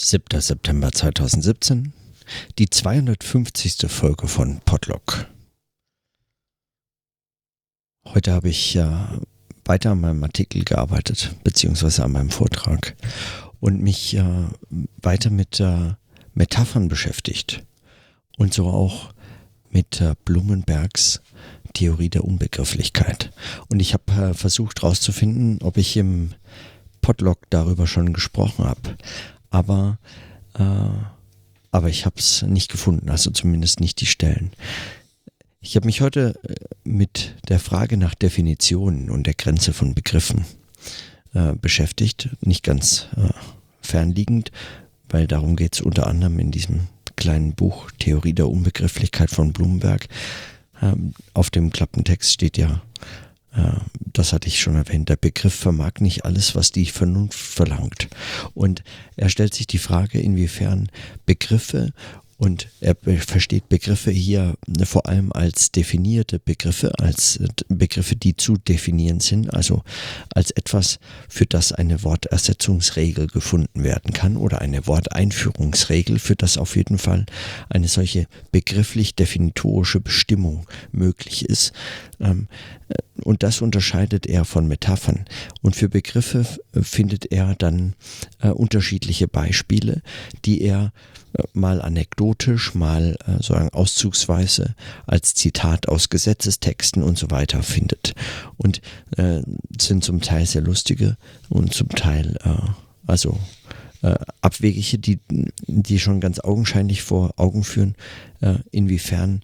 7. September 2017, die 250. Folge von Podlock. Heute habe ich äh, weiter an meinem Artikel gearbeitet, beziehungsweise an meinem Vortrag und mich äh, weiter mit äh, Metaphern beschäftigt und so auch mit äh, Blumenbergs Theorie der Unbegrifflichkeit. Und ich habe äh, versucht herauszufinden, ob ich im Podlog darüber schon gesprochen habe aber, äh, aber ich habe es nicht gefunden, also zumindest nicht die Stellen. Ich habe mich heute äh, mit der Frage nach Definitionen und der Grenze von Begriffen äh, beschäftigt, nicht ganz äh, fernliegend, weil darum geht es unter anderem in diesem kleinen Buch Theorie der Unbegrifflichkeit von Blumenberg. Ähm, auf dem Klappentext steht ja das hatte ich schon erwähnt, der Begriff vermag nicht alles, was die Vernunft verlangt. Und er stellt sich die Frage, inwiefern Begriffe und er versteht Begriffe hier vor allem als definierte Begriffe, als äh, Begriffe, die zu definieren sind, also als etwas, für das eine Wortersetzungsregel gefunden werden kann oder eine Worteinführungsregel, für das auf jeden Fall eine solche begrifflich definitorische Bestimmung möglich ist. Ähm, äh, und das unterscheidet er von Metaphern. Und für Begriffe findet er dann äh, unterschiedliche Beispiele, die er mal anekdotisch, mal äh, sozusagen auszugsweise als Zitat aus Gesetzestexten und so weiter findet. Und äh, sind zum Teil sehr lustige und zum Teil äh, also äh, abwegige, die, die schon ganz augenscheinlich vor Augen führen, äh, inwiefern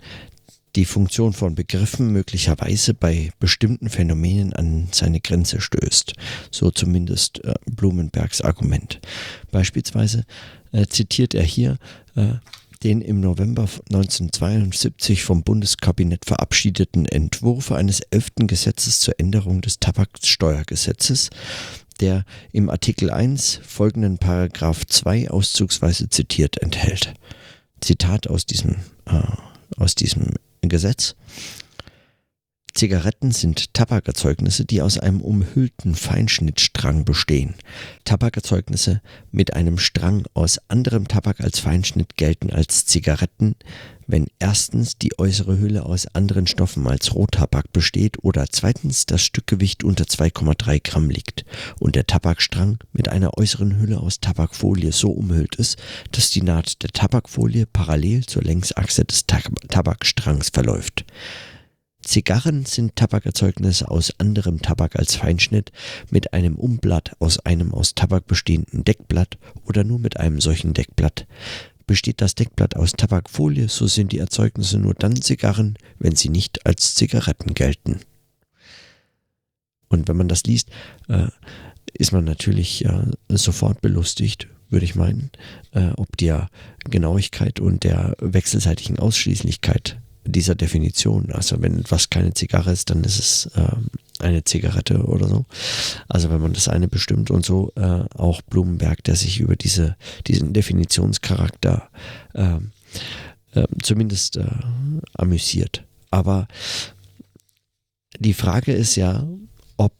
die Funktion von Begriffen möglicherweise bei bestimmten Phänomenen an seine Grenze stößt. So zumindest äh, Blumenbergs Argument. Beispielsweise äh, zitiert er hier äh, den im November 1972 vom Bundeskabinett verabschiedeten Entwurf eines elften Gesetzes zur Änderung des Tabaksteuergesetzes, der im Artikel 1 folgenden Paragraph 2 auszugsweise zitiert enthält. Zitat aus diesem, äh, aus diesem Gesetz. Zigaretten sind Tabakerzeugnisse, die aus einem umhüllten Feinschnittstrang bestehen. Tabakerzeugnisse mit einem Strang aus anderem Tabak als Feinschnitt gelten als Zigaretten, wenn erstens die äußere Hülle aus anderen Stoffen als Rohtabak besteht oder zweitens das Stückgewicht unter 2,3 Gramm liegt und der Tabakstrang mit einer äußeren Hülle aus Tabakfolie so umhüllt ist, dass die Naht der Tabakfolie parallel zur Längsachse des Tabakstrangs verläuft. Zigarren sind Tabakerzeugnisse aus anderem Tabak als Feinschnitt, mit einem Umblatt aus einem aus Tabak bestehenden Deckblatt oder nur mit einem solchen Deckblatt. Besteht das Deckblatt aus Tabakfolie, so sind die Erzeugnisse nur dann Zigarren, wenn sie nicht als Zigaretten gelten. Und wenn man das liest, äh, ist man natürlich äh, sofort belustigt, würde ich meinen, äh, ob der Genauigkeit und der wechselseitigen Ausschließlichkeit dieser Definition. Also wenn etwas keine Zigarre ist, dann ist es äh, eine Zigarette oder so. Also wenn man das eine bestimmt und so äh, auch Blumenberg, der sich über diese, diesen Definitionscharakter äh, zumindest äh, amüsiert. Aber die Frage ist ja, ob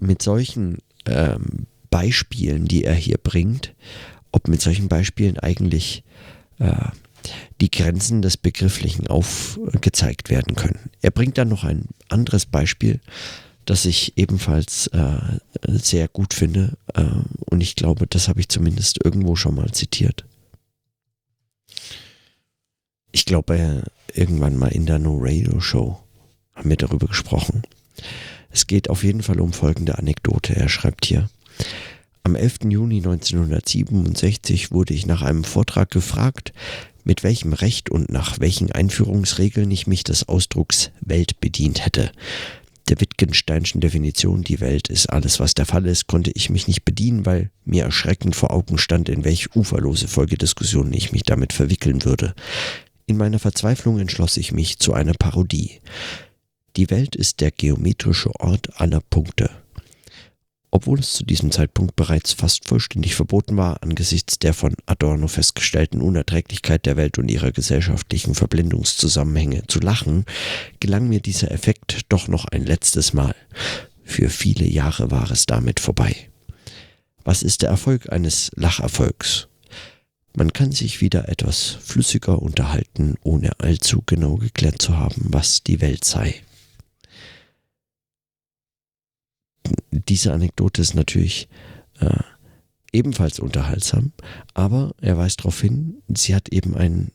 mit solchen ähm, Beispielen, die er hier bringt, ob mit solchen Beispielen eigentlich äh, die Grenzen des Begrifflichen aufgezeigt werden können. Er bringt dann noch ein anderes Beispiel, das ich ebenfalls äh, sehr gut finde äh, und ich glaube, das habe ich zumindest irgendwo schon mal zitiert. Ich glaube, irgendwann mal in der No Radio Show haben wir darüber gesprochen. Es geht auf jeden Fall um folgende Anekdote. Er schreibt hier, am 11. Juni 1967 wurde ich nach einem Vortrag gefragt, mit welchem Recht und nach welchen Einführungsregeln ich mich des Ausdrucks Welt bedient hätte. Der Wittgensteinschen Definition, die Welt ist alles, was der Fall ist, konnte ich mich nicht bedienen, weil mir erschreckend vor Augen stand, in welch uferlose Folgediskussionen ich mich damit verwickeln würde. In meiner Verzweiflung entschloss ich mich zu einer Parodie. Die Welt ist der geometrische Ort aller Punkte. Obwohl es zu diesem Zeitpunkt bereits fast vollständig verboten war, angesichts der von Adorno festgestellten Unerträglichkeit der Welt und ihrer gesellschaftlichen Verblendungszusammenhänge zu lachen, gelang mir dieser Effekt doch noch ein letztes Mal. Für viele Jahre war es damit vorbei. Was ist der Erfolg eines Lacherfolgs? Man kann sich wieder etwas flüssiger unterhalten, ohne allzu genau geklärt zu haben, was die Welt sei. Diese Anekdote ist natürlich äh, ebenfalls unterhaltsam, aber er weist darauf hin, sie hat eben einen,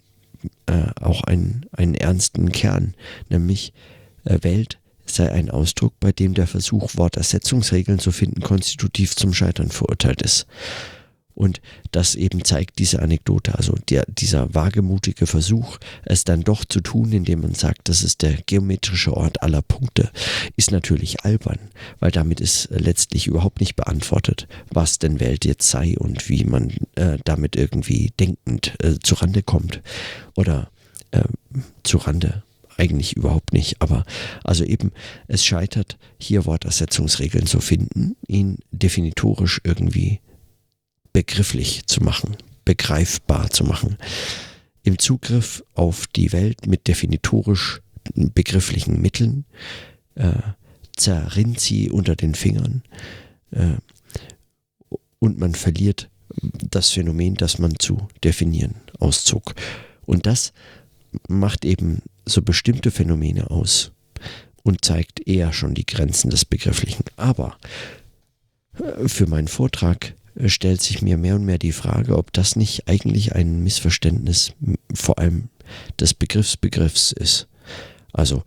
äh, auch einen, einen ernsten Kern, nämlich äh, Welt sei ein Ausdruck, bei dem der Versuch, Wortersetzungsregeln zu finden, konstitutiv zum Scheitern verurteilt ist. Und das eben zeigt diese Anekdote, also der, dieser wagemutige Versuch, es dann doch zu tun, indem man sagt, das ist der geometrische Ort aller Punkte, ist natürlich albern, weil damit ist letztlich überhaupt nicht beantwortet, was denn Welt jetzt sei und wie man äh, damit irgendwie denkend äh, zurande kommt oder äh, zurande eigentlich überhaupt nicht. Aber also eben, es scheitert, hier Wortersetzungsregeln zu finden, ihn definitorisch irgendwie begrifflich zu machen, begreifbar zu machen. Im Zugriff auf die Welt mit definitorisch begrifflichen Mitteln äh, zerrinnt sie unter den Fingern äh, und man verliert das Phänomen, das man zu definieren auszog. Und das macht eben so bestimmte Phänomene aus und zeigt eher schon die Grenzen des Begrifflichen. Aber äh, für meinen Vortrag stellt sich mir mehr und mehr die Frage, ob das nicht eigentlich ein Missverständnis vor allem des Begriffsbegriffs ist. Also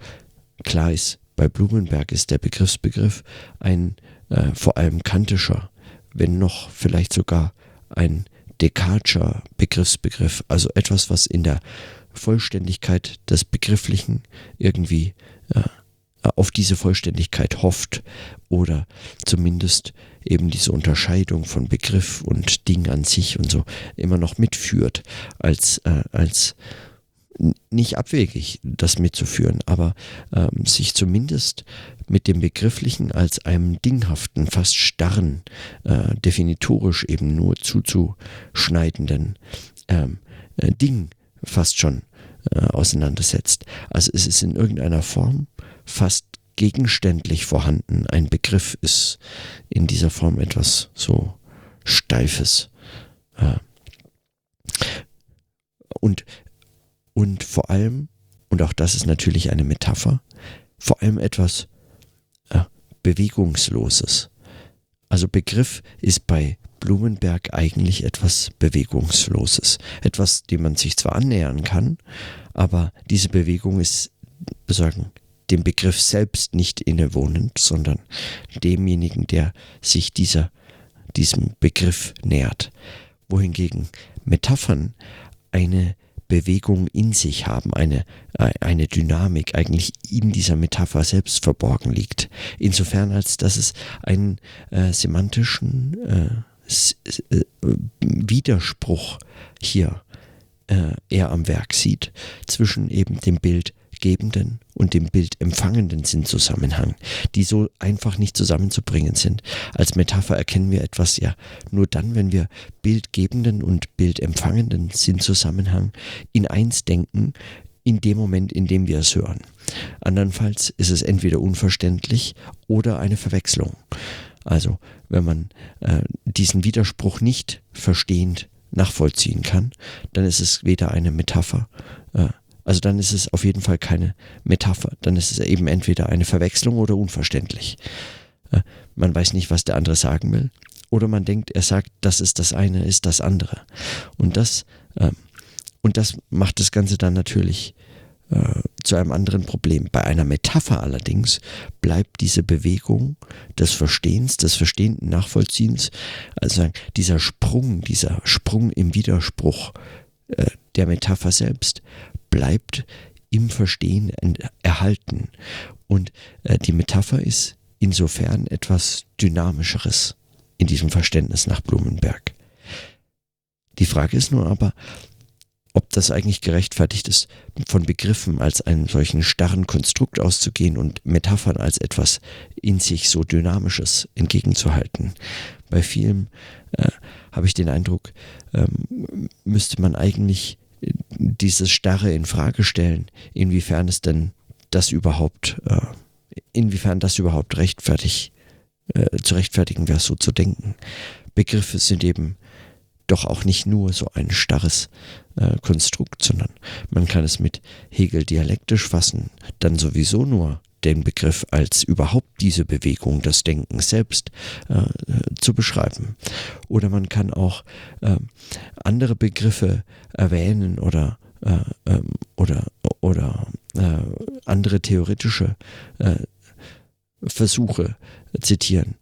klar ist, bei Blumenberg ist der Begriffsbegriff ein äh, vor allem kantischer, wenn noch vielleicht sogar ein Descartescher Begriffsbegriff, also etwas, was in der Vollständigkeit des Begrifflichen irgendwie äh, auf diese Vollständigkeit hofft oder zumindest eben diese Unterscheidung von Begriff und Ding an sich und so immer noch mitführt, als, äh, als nicht abwegig, das mitzuführen, aber ähm, sich zumindest mit dem Begrifflichen als einem dinghaften, fast starren, äh, definitorisch eben nur zuzuschneidenden ähm, äh, Ding fast schon äh, auseinandersetzt. Also es ist in irgendeiner Form fast gegenständlich vorhanden. Ein Begriff ist in dieser Form etwas so Steifes. Äh, und, und vor allem, und auch das ist natürlich eine Metapher, vor allem etwas äh, Bewegungsloses. Also Begriff ist bei Blumenberg eigentlich etwas Bewegungsloses. Etwas, dem man sich zwar annähern kann, aber diese Bewegung ist, sagen, dem Begriff selbst nicht innewohnend, sondern demjenigen, der sich dieser, diesem Begriff nähert. Wohingegen Metaphern eine Bewegung in sich haben, eine, eine Dynamik eigentlich in dieser Metapher selbst verborgen liegt. Insofern als dass es einen äh, semantischen äh, äh, Widerspruch hier äh, er am Werk sieht zwischen eben dem Bildgebenden und dem Bildempfangenden Sinnzusammenhang, die so einfach nicht zusammenzubringen sind. Als Metapher erkennen wir etwas ja nur dann, wenn wir bildgebenden und bildempfangenden Sinnzusammenhang in eins denken, in dem Moment, in dem wir es hören. Andernfalls ist es entweder unverständlich oder eine Verwechslung. Also, wenn man äh, diesen Widerspruch nicht verstehend nachvollziehen kann, dann ist es weder eine Metapher, äh, also dann ist es auf jeden Fall keine Metapher, dann ist es eben entweder eine Verwechslung oder unverständlich. Man weiß nicht, was der andere sagen will, oder man denkt, er sagt, das ist das eine, ist das andere. Und das, äh, und das macht das Ganze dann natürlich äh, zu einem anderen Problem. Bei einer Metapher allerdings bleibt diese Bewegung des Verstehens, des verstehenden Nachvollziehens, also dieser Sprung, dieser Sprung im Widerspruch äh, der Metapher selbst, bleibt im Verstehen erhalten. Und äh, die Metapher ist insofern etwas Dynamischeres in diesem Verständnis nach Blumenberg. Die Frage ist nur aber, ob das eigentlich gerechtfertigt ist, von Begriffen als einem solchen starren Konstrukt auszugehen und Metaphern als etwas in sich so Dynamisches entgegenzuhalten. Bei vielen äh, habe ich den Eindruck, ähm, müsste man eigentlich dieses Starre in Frage stellen, inwiefern es denn das überhaupt, äh, inwiefern das überhaupt rechtfertig, äh, zu rechtfertigen wäre, so zu denken. Begriffe sind eben doch auch nicht nur so ein starres äh, Konstrukt, sondern man kann es mit Hegel dialektisch fassen, dann sowieso nur den Begriff als überhaupt diese Bewegung, das Denken selbst äh, zu beschreiben. Oder man kann auch äh, andere Begriffe erwähnen oder äh, ähm, oder oder äh, andere theoretische äh, Versuche zitieren,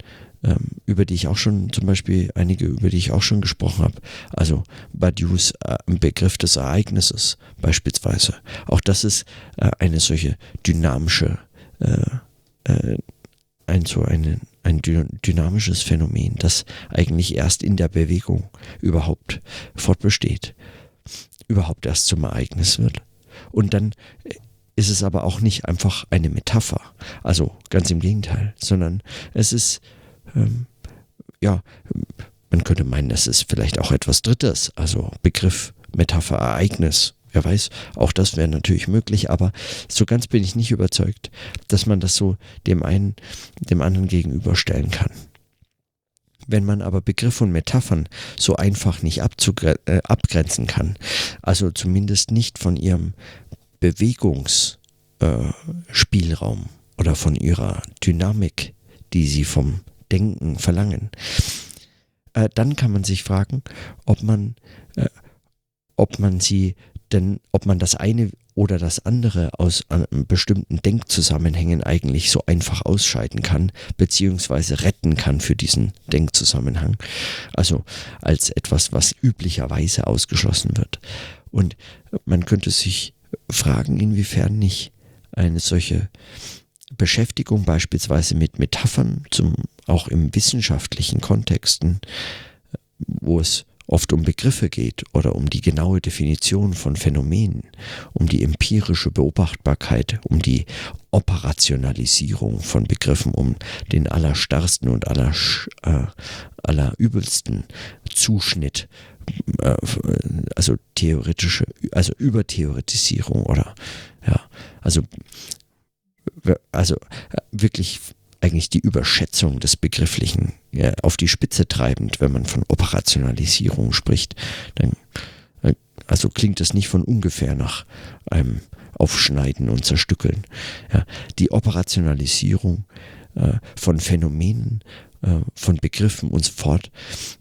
ähm, über die ich auch schon, zum Beispiel einige, über die ich auch schon gesprochen habe. Also Badiou's äh, Begriff des Ereignisses beispielsweise. Auch das ist eine solche dynamische, ein so eine, ein dynamisches Phänomen, das eigentlich erst in der Bewegung überhaupt fortbesteht, überhaupt erst zum Ereignis wird. Und dann äh, ist es aber auch nicht einfach eine Metapher. Also ganz im Gegenteil, sondern es ist, ähm, ja, man könnte meinen, es ist vielleicht auch etwas Drittes, also Begriff, Metapher, Ereignis. Wer weiß, auch das wäre natürlich möglich, aber so ganz bin ich nicht überzeugt, dass man das so dem einen, dem anderen gegenüberstellen kann. Wenn man aber Begriff und Metaphern so einfach nicht äh, abgrenzen kann, also zumindest nicht von ihrem Bewegungsspielraum äh, oder von ihrer Dynamik, die sie vom Denken verlangen, äh, dann kann man sich fragen, ob man, äh, ob man sie denn, ob man das eine oder das andere aus bestimmten Denkzusammenhängen eigentlich so einfach ausscheiden kann, beziehungsweise retten kann für diesen Denkzusammenhang. Also als etwas, was üblicherweise ausgeschlossen wird. Und man könnte sich fragen, inwiefern nicht eine solche Beschäftigung beispielsweise mit Metaphern, zum, auch im wissenschaftlichen Kontexten, wo es oft um Begriffe geht oder um die genaue Definition von Phänomenen, um die empirische Beobachtbarkeit, um die Operationalisierung von Begriffen, um den allerstarrsten und aller, äh, allerübelsten Zuschnitt äh, also theoretische, also Übertheoretisierung oder ja, also also äh, wirklich eigentlich die Überschätzung des Begrifflichen ja, auf die Spitze treibend, wenn man von Operationalisierung spricht, dann äh, also klingt das nicht von ungefähr nach einem Aufschneiden und Zerstückeln. Ja, die Operationalisierung äh, von Phänomenen, äh, von Begriffen und so fort,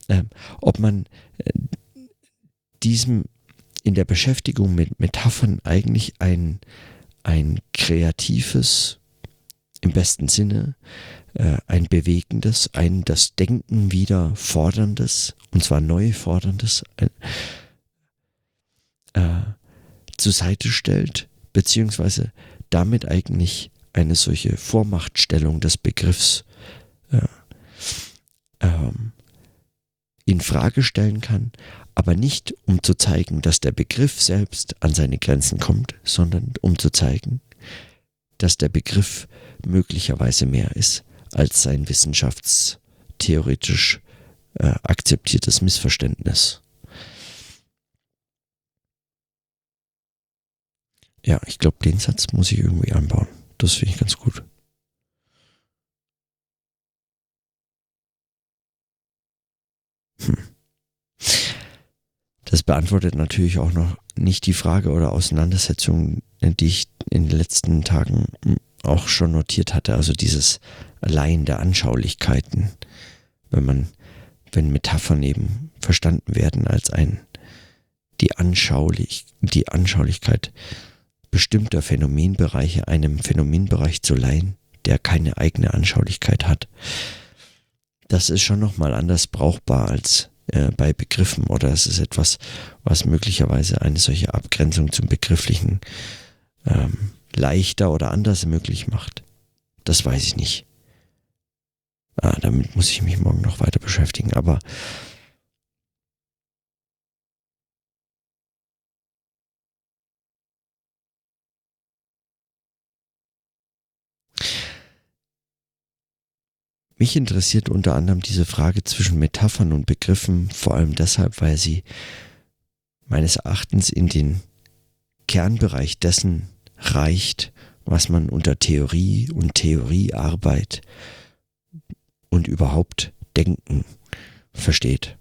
äh, ob man äh, diesem in der Beschäftigung mit Metaphern eigentlich ein, ein kreatives, im besten Sinne, äh, ein bewegendes, ein das Denken wieder forderndes, und zwar neu forderndes, äh, zur Seite stellt, beziehungsweise damit eigentlich eine solche Vormachtstellung des Begriffs äh, ähm, in Frage stellen kann, aber nicht um zu zeigen, dass der Begriff selbst an seine Grenzen kommt, sondern um zu zeigen, dass der Begriff möglicherweise mehr ist als sein wissenschaftstheoretisch äh, akzeptiertes Missverständnis. Ja, ich glaube, den Satz muss ich irgendwie einbauen. Das finde ich ganz gut. Hm. Das beantwortet natürlich auch noch nicht die Frage oder Auseinandersetzung, die ich in den letzten Tagen auch schon notiert hatte. Also dieses Allein der Anschaulichkeiten, wenn man, wenn Metaphern eben verstanden werden als ein, die Anschaulich, die Anschaulichkeit bestimmter Phänomenbereiche einem Phänomenbereich zu leihen, der keine eigene Anschaulichkeit hat. Das ist schon nochmal anders brauchbar als äh, bei Begriffen oder es ist etwas, was möglicherweise eine solche Abgrenzung zum Begrifflichen ähm, leichter oder anders möglich macht. Das weiß ich nicht. Ah, damit muss ich mich morgen noch weiter beschäftigen, aber Mich interessiert unter anderem diese Frage zwischen Metaphern und Begriffen, vor allem deshalb, weil sie meines Erachtens in den Kernbereich dessen reicht, was man unter Theorie und Theoriearbeit und überhaupt Denken versteht.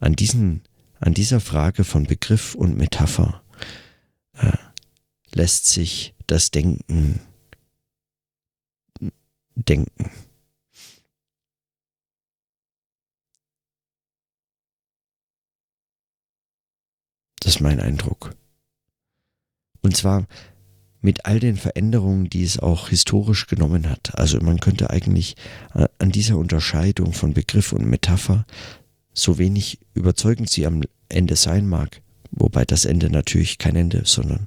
an, diesen, an dieser Frage von Begriff und Metapher äh, lässt sich das Denken denken. Das ist mein Eindruck. Und zwar mit all den Veränderungen, die es auch historisch genommen hat. Also man könnte eigentlich äh, an dieser Unterscheidung von Begriff und Metapher, so wenig überzeugend sie am Ende sein mag, wobei das Ende natürlich kein Ende, sondern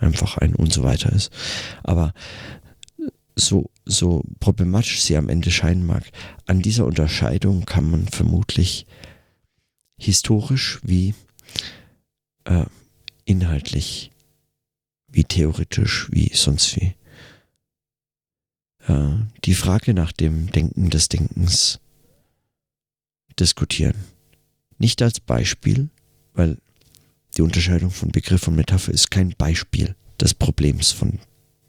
einfach ein und so weiter ist. Aber so, so problematisch sie am Ende scheinen mag, an dieser Unterscheidung kann man vermutlich historisch wie äh, inhaltlich, wie theoretisch, wie sonst wie äh, die Frage nach dem Denken des Denkens diskutieren. Nicht als Beispiel, weil die Unterscheidung von Begriff und Metapher ist kein Beispiel des Problems von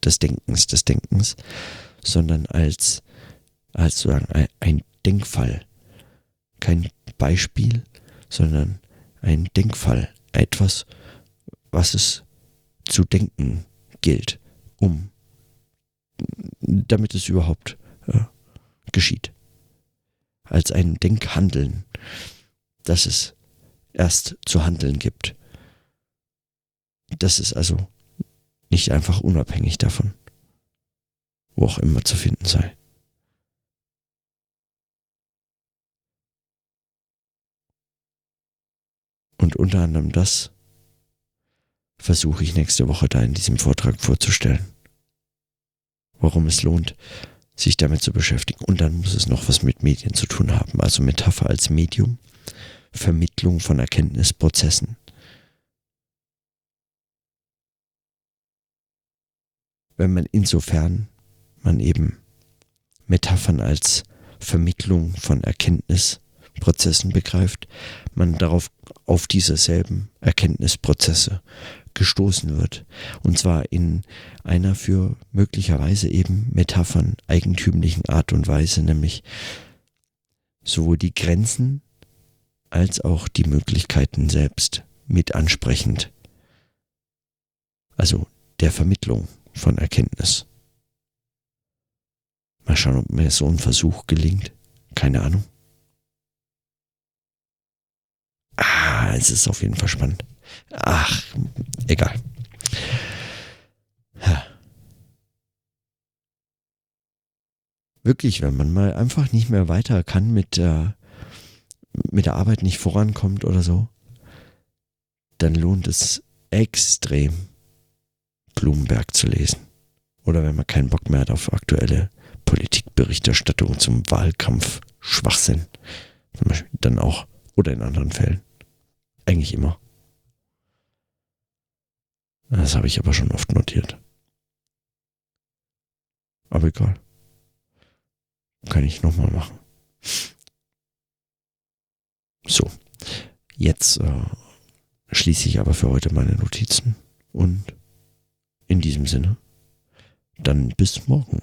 des Denkens, des Denkens, sondern als, als sozusagen ein Denkfall. Kein Beispiel, sondern ein Denkfall. Etwas, was es zu denken gilt, um, damit es überhaupt äh, geschieht. Als ein Denkhandeln, das es erst zu handeln gibt. Das ist also nicht einfach unabhängig davon, wo auch immer zu finden sei. Und unter anderem das versuche ich nächste Woche da in diesem Vortrag vorzustellen. Warum es lohnt, sich damit zu beschäftigen. Und dann muss es noch was mit Medien zu tun haben. Also Metapher als Medium, Vermittlung von Erkenntnisprozessen, wenn man insofern man eben Metaphern als Vermittlung von Erkenntnisprozessen begreift, man darauf auf diese selben Erkenntnisprozesse gestoßen wird. Und zwar in einer für möglicherweise eben Metaphern eigentümlichen Art und Weise, nämlich sowohl die Grenzen als auch die Möglichkeiten selbst mit ansprechend. Also der Vermittlung von Erkenntnis. Mal schauen, ob mir so ein Versuch gelingt. Keine Ahnung. Ah, es ist auf jeden Fall spannend. Ach, egal. Wirklich, wenn man mal einfach nicht mehr weiter kann mit der, mit der Arbeit nicht vorankommt oder so, dann lohnt es extrem, Blumenberg zu lesen. Oder wenn man keinen Bock mehr hat auf aktuelle Politikberichterstattung zum Wahlkampf, Schwachsinn. Dann auch. Oder in anderen Fällen. Eigentlich immer. Das habe ich aber schon oft notiert. Aber egal. Kann ich nochmal machen. So. Jetzt äh, schließe ich aber für heute meine Notizen und in diesem Sinne, dann bis morgen.